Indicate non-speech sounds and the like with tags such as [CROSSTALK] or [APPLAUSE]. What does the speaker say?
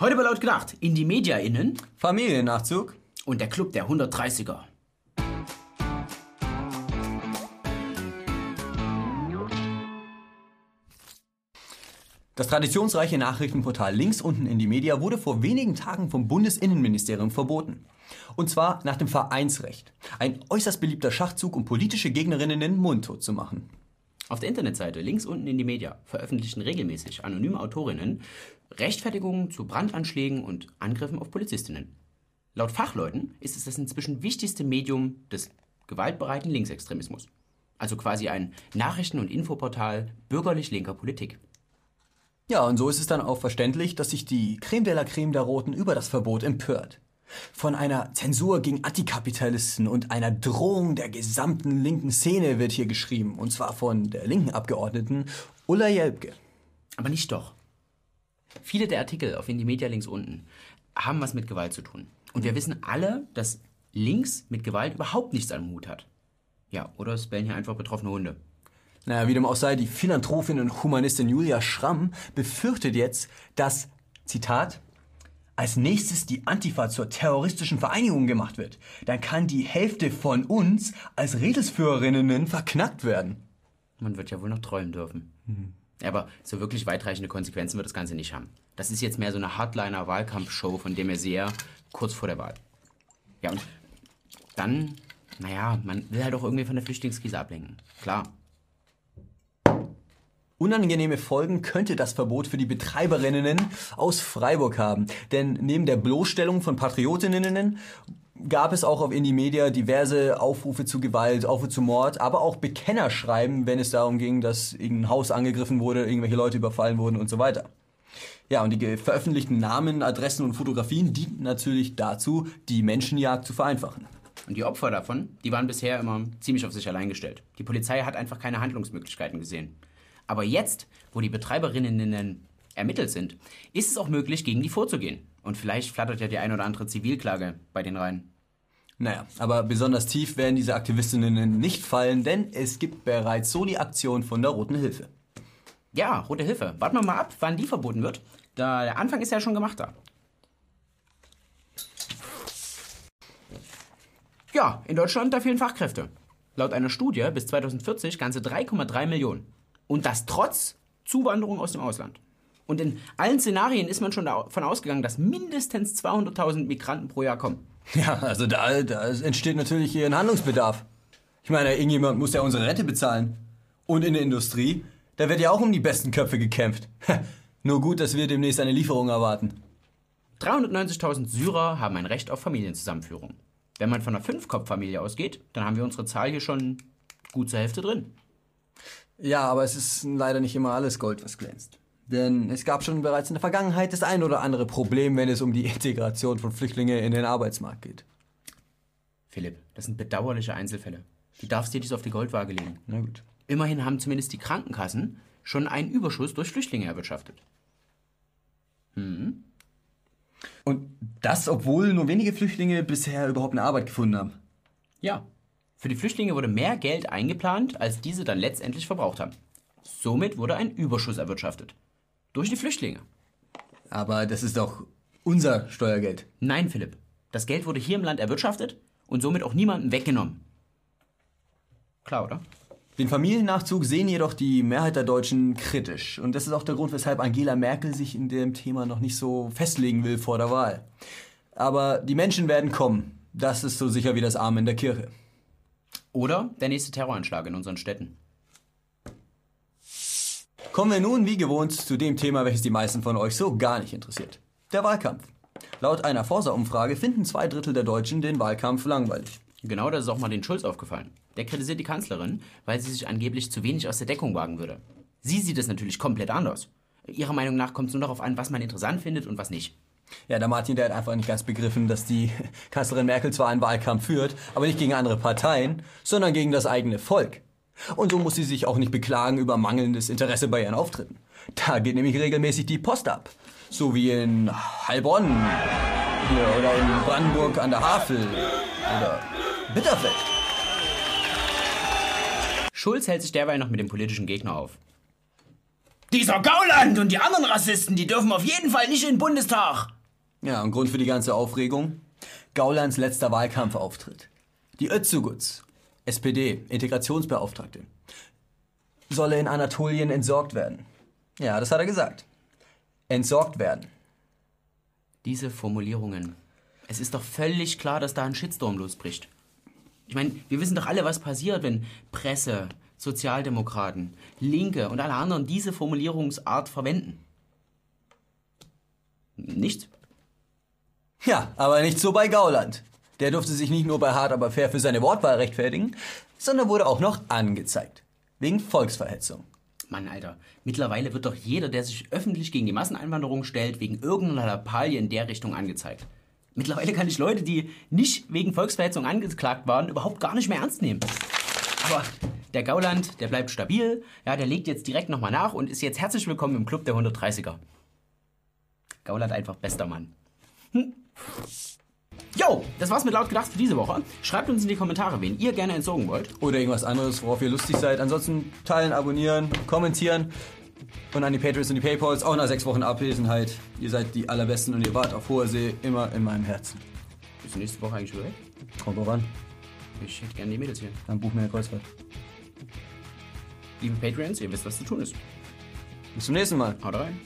Heute bei Laut gedacht, in die MediaInnen Familiennachzug. und der Club der 130er. Das traditionsreiche Nachrichtenportal Links unten in die Media wurde vor wenigen Tagen vom Bundesinnenministerium verboten. Und zwar nach dem Vereinsrecht. Ein äußerst beliebter Schachzug, um politische Gegnerinnen den Mund tot zu machen. Auf der Internetseite links unten in die Media veröffentlichen regelmäßig anonyme Autorinnen Rechtfertigungen zu Brandanschlägen und Angriffen auf Polizistinnen. Laut Fachleuten ist es das inzwischen wichtigste Medium des gewaltbereiten Linksextremismus. Also quasi ein Nachrichten- und Infoportal bürgerlich-linker Politik. Ja, und so ist es dann auch verständlich, dass sich die Creme de la Creme der Roten über das Verbot empört. Von einer Zensur gegen Antikapitalisten und einer Drohung der gesamten linken Szene wird hier geschrieben. Und zwar von der linken Abgeordneten Ulla Jelbke. Aber nicht doch. Viele der Artikel auf In die Media links unten haben was mit Gewalt zu tun. Und wir wissen alle, dass links mit Gewalt überhaupt nichts am Hut hat. Ja, oder es bellen hier einfach betroffene Hunde. Naja, wie dem auch sei, die Philanthropin und Humanistin Julia Schramm befürchtet jetzt, dass, Zitat, als nächstes die Antifa zur terroristischen Vereinigung gemacht wird. Dann kann die Hälfte von uns als Redelsführerinnen verknackt werden. Man wird ja wohl noch träumen dürfen. Aber so wirklich weitreichende Konsequenzen wird das Ganze nicht haben. Das ist jetzt mehr so eine Hardliner-Wahlkampfshow von dem Maizière kurz vor der Wahl. Ja, und dann, naja, man will halt auch irgendwie von der Flüchtlingskrise ablenken. Klar. Unangenehme Folgen könnte das Verbot für die Betreiberinnen aus Freiburg haben. Denn neben der Bloßstellung von Patriotinnen gab es auch auf Indie Media diverse Aufrufe zu Gewalt, Aufrufe zu Mord, aber auch Bekennerschreiben, wenn es darum ging, dass irgendein Haus angegriffen wurde, irgendwelche Leute überfallen wurden und so weiter. Ja, und die veröffentlichten Namen, Adressen und Fotografien dienten natürlich dazu, die Menschenjagd zu vereinfachen. Und die Opfer davon, die waren bisher immer ziemlich auf sich allein gestellt. Die Polizei hat einfach keine Handlungsmöglichkeiten gesehen. Aber jetzt, wo die Betreiberinnen ermittelt sind, ist es auch möglich, gegen die vorzugehen. Und vielleicht flattert ja die ein oder andere Zivilklage bei den Reihen. Naja, aber besonders tief werden diese Aktivistinnen nicht fallen, denn es gibt bereits so die Aktion von der Roten Hilfe. Ja, Rote Hilfe. Warten wir mal ab, wann die verboten wird. Da, der Anfang ist ja schon gemacht da. Ja, in Deutschland, da fehlen Fachkräfte. Laut einer Studie bis 2040 ganze 3,3 Millionen. Und das trotz Zuwanderung aus dem Ausland. Und in allen Szenarien ist man schon davon ausgegangen, dass mindestens 200.000 Migranten pro Jahr kommen. Ja, also da, da entsteht natürlich hier ein Handlungsbedarf. Ich meine, irgendjemand muss ja unsere Rente bezahlen. Und in der Industrie, da wird ja auch um die besten Köpfe gekämpft. Nur gut, dass wir demnächst eine Lieferung erwarten. 390.000 Syrer haben ein Recht auf Familienzusammenführung. Wenn man von einer Fünf-Kopf-Familie ausgeht, dann haben wir unsere Zahl hier schon gut zur Hälfte drin. Ja, aber es ist leider nicht immer alles Gold, was glänzt. Denn es gab schon bereits in der Vergangenheit das ein oder andere Problem, wenn es um die Integration von Flüchtlingen in den Arbeitsmarkt geht. Philipp, das sind bedauerliche Einzelfälle. Du darfst dir dies auf die Goldwaage legen. Na gut. Immerhin haben zumindest die Krankenkassen schon einen Überschuss durch Flüchtlinge erwirtschaftet. Und das, obwohl nur wenige Flüchtlinge bisher überhaupt eine Arbeit gefunden haben. Ja, für die Flüchtlinge wurde mehr Geld eingeplant, als diese dann letztendlich verbraucht haben. Somit wurde ein Überschuss erwirtschaftet. Durch die Flüchtlinge. Aber das ist doch unser Steuergeld. Nein, Philipp. Das Geld wurde hier im Land erwirtschaftet und somit auch niemandem weggenommen. Klar, oder? Den Familiennachzug sehen jedoch die Mehrheit der Deutschen kritisch. Und das ist auch der Grund, weshalb Angela Merkel sich in dem Thema noch nicht so festlegen will vor der Wahl. Aber die Menschen werden kommen. Das ist so sicher wie das Amen in der Kirche. Oder der nächste Terroranschlag in unseren Städten. Kommen wir nun wie gewohnt zu dem Thema, welches die meisten von euch so gar nicht interessiert. Der Wahlkampf. Laut einer Forsa-Umfrage finden zwei Drittel der Deutschen den Wahlkampf langweilig. Genau das ist auch mal den Schulz aufgefallen. Der kritisiert die Kanzlerin, weil sie sich angeblich zu wenig aus der Deckung wagen würde. Sie sieht es natürlich komplett anders. Ihrer Meinung nach kommt es nur darauf an, was man interessant findet und was nicht. Ja, der Martin, der hat einfach nicht ganz begriffen, dass die [LAUGHS] Kanzlerin Merkel zwar einen Wahlkampf führt, aber nicht gegen andere Parteien, sondern gegen das eigene Volk. Und so muss sie sich auch nicht beklagen über mangelndes Interesse bei ihren Auftritten. Da geht nämlich regelmäßig die Post ab. So wie in Heilbronn hier, oder in Brandenburg an der Havel oder Bitterfeld. Schulz hält sich derweil noch mit dem politischen Gegner auf. Dieser Gauland und die anderen Rassisten, die dürfen auf jeden Fall nicht in den Bundestag. Ja, und Grund für die ganze Aufregung? Gaulands letzter Wahlkampfauftritt. Die Özzuguts, SPD, Integrationsbeauftragte, solle in Anatolien entsorgt werden. Ja, das hat er gesagt. Entsorgt werden. Diese Formulierungen. Es ist doch völlig klar, dass da ein Shitstorm losbricht. Ich meine, wir wissen doch alle, was passiert, wenn Presse, Sozialdemokraten, Linke und alle anderen diese Formulierungsart verwenden. Nichts? Ja, aber nicht so bei Gauland. Der durfte sich nicht nur bei Hart aber fair für seine Wortwahl rechtfertigen, sondern wurde auch noch angezeigt. Wegen Volksverhetzung. Mann, Alter, mittlerweile wird doch jeder, der sich öffentlich gegen die Masseneinwanderung stellt, wegen irgendeiner Lappalie in der Richtung angezeigt. Mittlerweile kann ich Leute, die nicht wegen Volksverhetzung angeklagt waren, überhaupt gar nicht mehr ernst nehmen. Aber der Gauland, der bleibt stabil, ja, der legt jetzt direkt nochmal nach und ist jetzt herzlich willkommen im Club der 130er. Gauland einfach bester Mann. Hm. Jo, das war's mit laut gedacht für diese Woche. Schreibt uns in die Kommentare, wen ihr gerne entsorgen wollt. Oder irgendwas anderes, worauf ihr lustig seid. Ansonsten teilen, abonnieren, kommentieren. Und an die Patriots und die Paypals, auch nach sechs Wochen Abwesenheit. Ihr seid die Allerbesten und ihr wart auf hoher See immer in meinem Herzen. Bist du nächste Woche eigentlich wieder weg? Kommt drauf an. Ich hätte gerne die Mädels hier. Dann buch mir eine Kreuzfahrt. Liebe Patreons, ihr wisst, was zu tun ist. Bis zum nächsten Mal. Haut rein.